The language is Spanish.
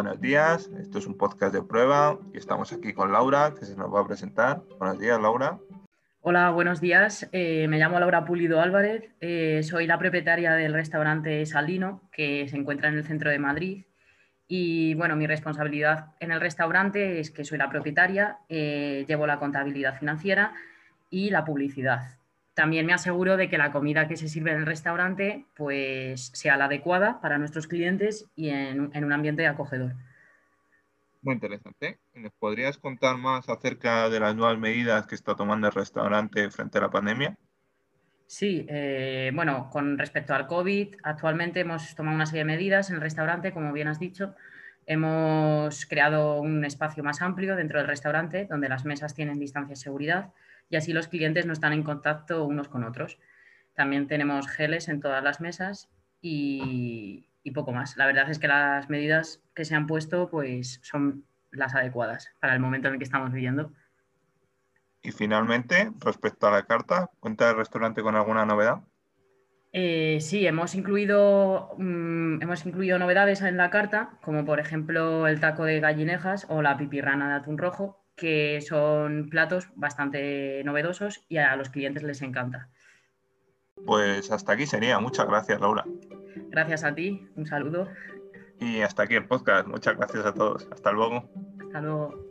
Buenos días, esto es un podcast de prueba y estamos aquí con Laura, que se nos va a presentar. Buenos días, Laura. Hola, buenos días. Eh, me llamo Laura Pulido Álvarez, eh, soy la propietaria del restaurante Salino, que se encuentra en el centro de Madrid. Y bueno, mi responsabilidad en el restaurante es que soy la propietaria, eh, llevo la contabilidad financiera y la publicidad también me aseguro de que la comida que se sirve en el restaurante pues, sea la adecuada para nuestros clientes y en, un ambiente acogedor. Muy interesante. ¿Nos podrías contar más acerca de las nuevas medidas que está tomando el restaurante frente a la pandemia? Sí, eh, bueno, con respecto al COVID, actualmente hemos tomado una serie de medidas en el restaurante, como bien has dicho. Hemos creado un espacio más amplio dentro del restaurante donde las mesas tienen distancia de seguridad y así los clientes no están en contacto unos con otros. También tenemos geles en todas las mesas y, poco más. La verdad es que las medidas que se han puesto pues son las adecuadas para el momento en el que estamos viviendo. Y finalmente, respecto a la carta, ¿cuenta el restaurante con alguna novedad? Eh, sí, hemos incluido, mm, hemos incluido novedades en la carta, como por ejemplo el taco de gallinejas o la pipirrana de atún rojo, que son platos bastante novedosos y a los clientes les encanta. Pues hasta aquí sería. Muchas gracias, Laura. Gracias a ti. Un saludo. Y hasta aquí el podcast. Muchas gracias a todos. Hasta luego. Hasta luego.